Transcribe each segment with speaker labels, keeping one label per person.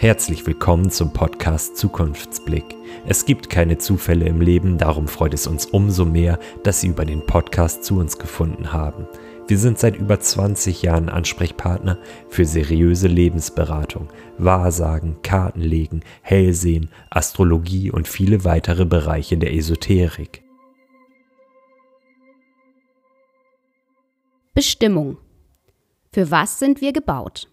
Speaker 1: Herzlich willkommen zum Podcast Zukunftsblick. Es gibt keine Zufälle im Leben, darum freut es uns umso mehr, dass Sie über den Podcast zu uns gefunden haben. Wir sind seit über 20 Jahren Ansprechpartner für seriöse Lebensberatung, Wahrsagen, Kartenlegen, Hellsehen, Astrologie und viele weitere Bereiche der Esoterik.
Speaker 2: Bestimmung. Für was sind wir gebaut?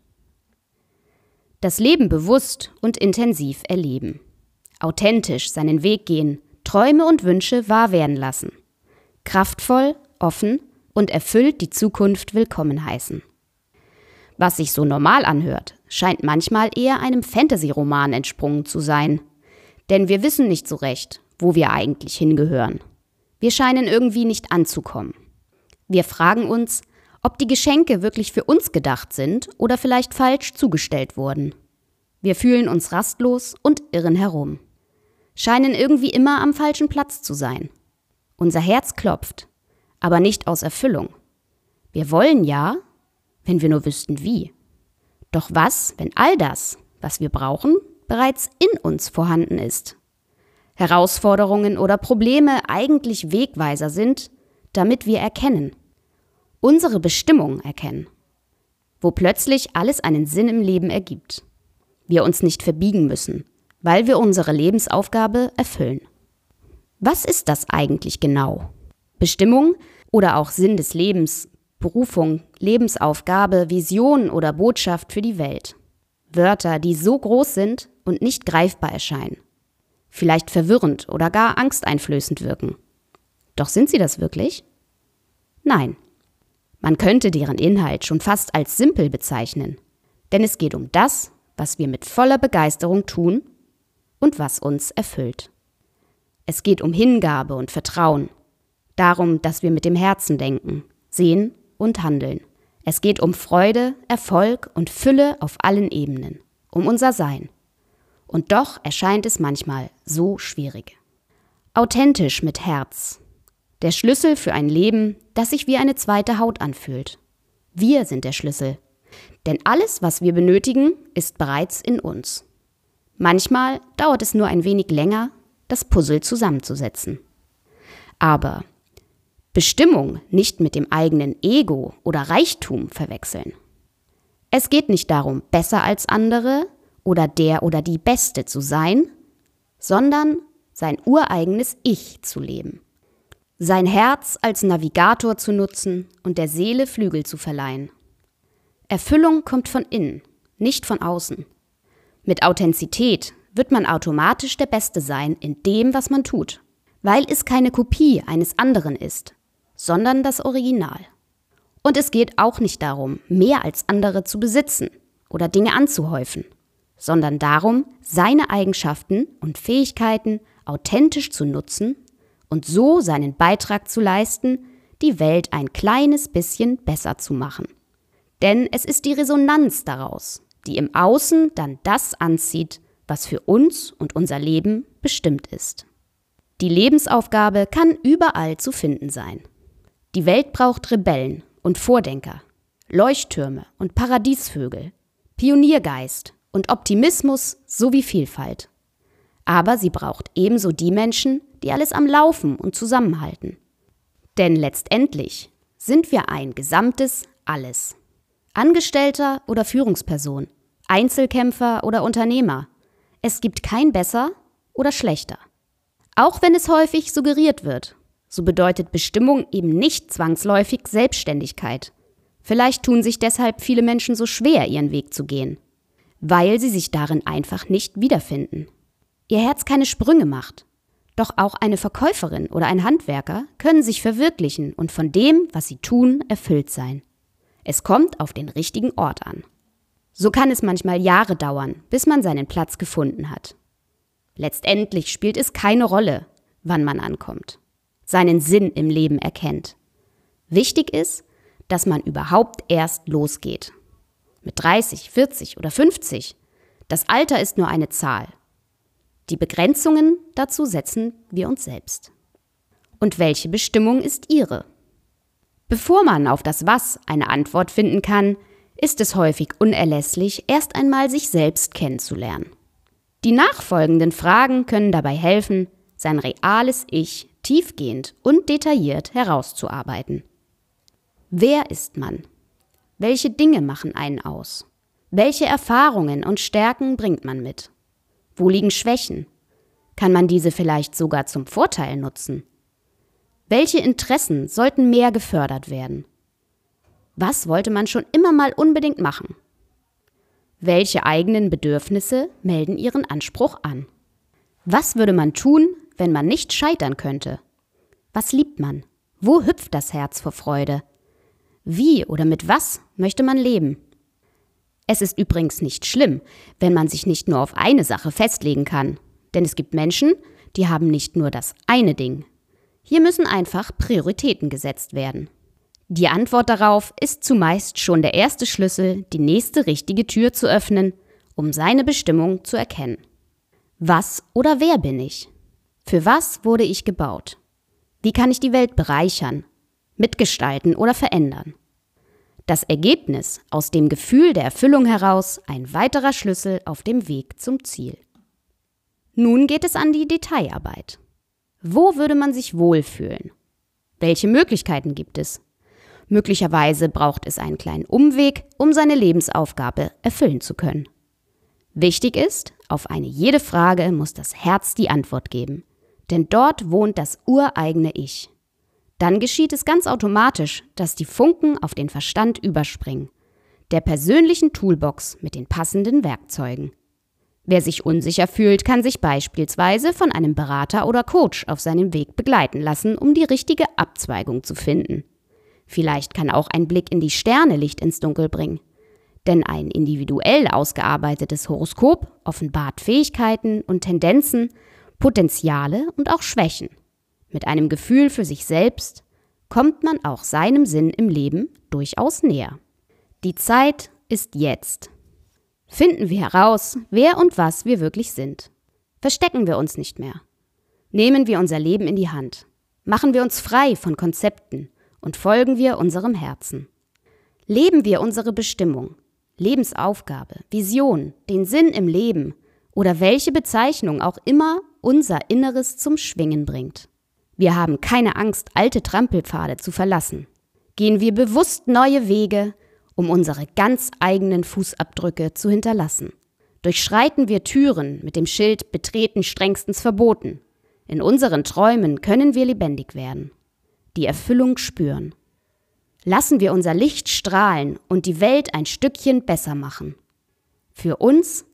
Speaker 2: Das Leben bewusst und intensiv erleben. Authentisch seinen Weg gehen, Träume und Wünsche wahr werden lassen. Kraftvoll, offen und erfüllt die Zukunft willkommen heißen. Was sich so normal anhört, scheint manchmal eher einem Fantasy-Roman entsprungen zu sein. Denn wir wissen nicht so recht, wo wir eigentlich hingehören. Wir scheinen irgendwie nicht anzukommen. Wir fragen uns, ob die Geschenke wirklich für uns gedacht sind oder vielleicht falsch zugestellt wurden. Wir fühlen uns rastlos und irren herum, scheinen irgendwie immer am falschen Platz zu sein. Unser Herz klopft, aber nicht aus Erfüllung. Wir wollen ja, wenn wir nur wüssten wie. Doch was, wenn all das, was wir brauchen, bereits in uns vorhanden ist? Herausforderungen oder Probleme eigentlich Wegweiser sind, damit wir erkennen, unsere Bestimmung erkennen, wo plötzlich alles einen Sinn im Leben ergibt. Wir uns nicht verbiegen müssen, weil wir unsere Lebensaufgabe erfüllen. Was ist das eigentlich genau? Bestimmung oder auch Sinn des Lebens, Berufung, Lebensaufgabe, Vision oder Botschaft für die Welt. Wörter, die so groß sind und nicht greifbar erscheinen. Vielleicht verwirrend oder gar angsteinflößend wirken. Doch sind sie das wirklich? Nein. Man könnte deren Inhalt schon fast als simpel bezeichnen, denn es geht um das, was wir mit voller Begeisterung tun und was uns erfüllt. Es geht um Hingabe und Vertrauen, darum, dass wir mit dem Herzen denken, sehen und handeln. Es geht um Freude, Erfolg und Fülle auf allen Ebenen, um unser Sein. Und doch erscheint es manchmal so schwierig. Authentisch mit Herz, der Schlüssel für ein Leben, das sich wie eine zweite Haut anfühlt. Wir sind der Schlüssel. Denn alles, was wir benötigen, ist bereits in uns. Manchmal dauert es nur ein wenig länger, das Puzzle zusammenzusetzen. Aber Bestimmung nicht mit dem eigenen Ego oder Reichtum verwechseln. Es geht nicht darum, besser als andere oder der oder die Beste zu sein, sondern sein ureigenes Ich zu leben sein Herz als Navigator zu nutzen und der Seele Flügel zu verleihen. Erfüllung kommt von innen, nicht von außen. Mit Authentizität wird man automatisch der Beste sein in dem, was man tut, weil es keine Kopie eines anderen ist, sondern das Original. Und es geht auch nicht darum, mehr als andere zu besitzen oder Dinge anzuhäufen, sondern darum, seine Eigenschaften und Fähigkeiten authentisch zu nutzen und so seinen Beitrag zu leisten, die Welt ein kleines bisschen besser zu machen. Denn es ist die Resonanz daraus, die im Außen dann das anzieht, was für uns und unser Leben bestimmt ist. Die Lebensaufgabe kann überall zu finden sein. Die Welt braucht Rebellen und Vordenker, Leuchttürme und Paradiesvögel, Pioniergeist und Optimismus sowie Vielfalt. Aber sie braucht ebenso die Menschen, die alles am Laufen und zusammenhalten. Denn letztendlich sind wir ein gesamtes Alles. Angestellter oder Führungsperson, Einzelkämpfer oder Unternehmer. Es gibt kein besser oder schlechter. Auch wenn es häufig suggeriert wird, so bedeutet Bestimmung eben nicht zwangsläufig Selbstständigkeit. Vielleicht tun sich deshalb viele Menschen so schwer, ihren Weg zu gehen, weil sie sich darin einfach nicht wiederfinden. Ihr Herz keine Sprünge macht doch auch eine Verkäuferin oder ein Handwerker können sich verwirklichen und von dem, was sie tun, erfüllt sein. Es kommt auf den richtigen Ort an. So kann es manchmal Jahre dauern, bis man seinen Platz gefunden hat. Letztendlich spielt es keine Rolle, wann man ankommt, seinen Sinn im Leben erkennt. Wichtig ist, dass man überhaupt erst losgeht. Mit 30, 40 oder 50. Das Alter ist nur eine Zahl die Begrenzungen dazu setzen wir uns selbst. Und welche Bestimmung ist ihre? Bevor man auf das Was eine Antwort finden kann, ist es häufig unerlässlich, erst einmal sich selbst kennenzulernen. Die nachfolgenden Fragen können dabei helfen, sein reales Ich tiefgehend und detailliert herauszuarbeiten. Wer ist man? Welche Dinge machen einen aus? Welche Erfahrungen und Stärken bringt man mit? Wo liegen Schwächen? Kann man diese vielleicht sogar zum Vorteil nutzen? Welche Interessen sollten mehr gefördert werden? Was wollte man schon immer mal unbedingt machen? Welche eigenen Bedürfnisse melden ihren Anspruch an? Was würde man tun, wenn man nicht scheitern könnte? Was liebt man? Wo hüpft das Herz vor Freude? Wie oder mit was möchte man leben? Es ist übrigens nicht schlimm, wenn man sich nicht nur auf eine Sache festlegen kann, denn es gibt Menschen, die haben nicht nur das eine Ding. Hier müssen einfach Prioritäten gesetzt werden. Die Antwort darauf ist zumeist schon der erste Schlüssel, die nächste richtige Tür zu öffnen, um seine Bestimmung zu erkennen. Was oder wer bin ich? Für was wurde ich gebaut? Wie kann ich die Welt bereichern, mitgestalten oder verändern? Das Ergebnis aus dem Gefühl der Erfüllung heraus ein weiterer Schlüssel auf dem Weg zum Ziel. Nun geht es an die Detailarbeit. Wo würde man sich wohlfühlen? Welche Möglichkeiten gibt es? Möglicherweise braucht es einen kleinen Umweg, um seine Lebensaufgabe erfüllen zu können. Wichtig ist, auf eine jede Frage muss das Herz die Antwort geben, denn dort wohnt das ureigene Ich. Dann geschieht es ganz automatisch, dass die Funken auf den Verstand überspringen, der persönlichen Toolbox mit den passenden Werkzeugen. Wer sich unsicher fühlt, kann sich beispielsweise von einem Berater oder Coach auf seinem Weg begleiten lassen, um die richtige Abzweigung zu finden. Vielleicht kann auch ein Blick in die Sterne Licht ins Dunkel bringen. Denn ein individuell ausgearbeitetes Horoskop offenbart Fähigkeiten und Tendenzen, Potenziale und auch Schwächen. Mit einem Gefühl für sich selbst kommt man auch seinem Sinn im Leben durchaus näher. Die Zeit ist jetzt. Finden wir heraus, wer und was wir wirklich sind. Verstecken wir uns nicht mehr. Nehmen wir unser Leben in die Hand. Machen wir uns frei von Konzepten, und folgen wir unserem Herzen. Leben wir unsere Bestimmung, Lebensaufgabe, Vision, den Sinn im Leben oder welche Bezeichnung auch immer unser Inneres zum Schwingen bringt. Wir haben keine Angst, alte Trampelpfade zu verlassen. Gehen wir bewusst neue Wege, um unsere ganz eigenen Fußabdrücke zu hinterlassen. Durchschreiten wir Türen mit dem Schild Betreten strengstens verboten. In unseren Träumen können wir lebendig werden die Erfüllung spüren. Lassen wir unser Licht strahlen und die Welt ein Stückchen besser machen. Für uns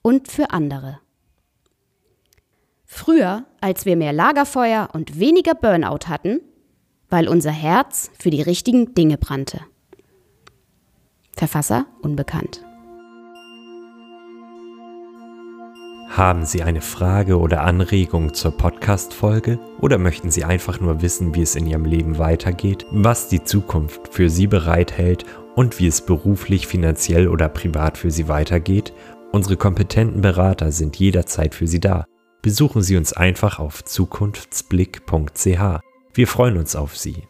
Speaker 2: und für andere. Früher, als wir mehr Lagerfeuer und weniger Burnout hatten, weil unser Herz für die richtigen Dinge brannte. Verfasser unbekannt.
Speaker 1: Haben Sie eine Frage oder Anregung zur Podcast-Folge oder möchten Sie einfach nur wissen, wie es in Ihrem Leben weitergeht, was die Zukunft für Sie bereithält und wie es beruflich, finanziell oder privat für Sie weitergeht? Unsere kompetenten Berater sind jederzeit für Sie da. Besuchen Sie uns einfach auf zukunftsblick.ch. Wir freuen uns auf Sie.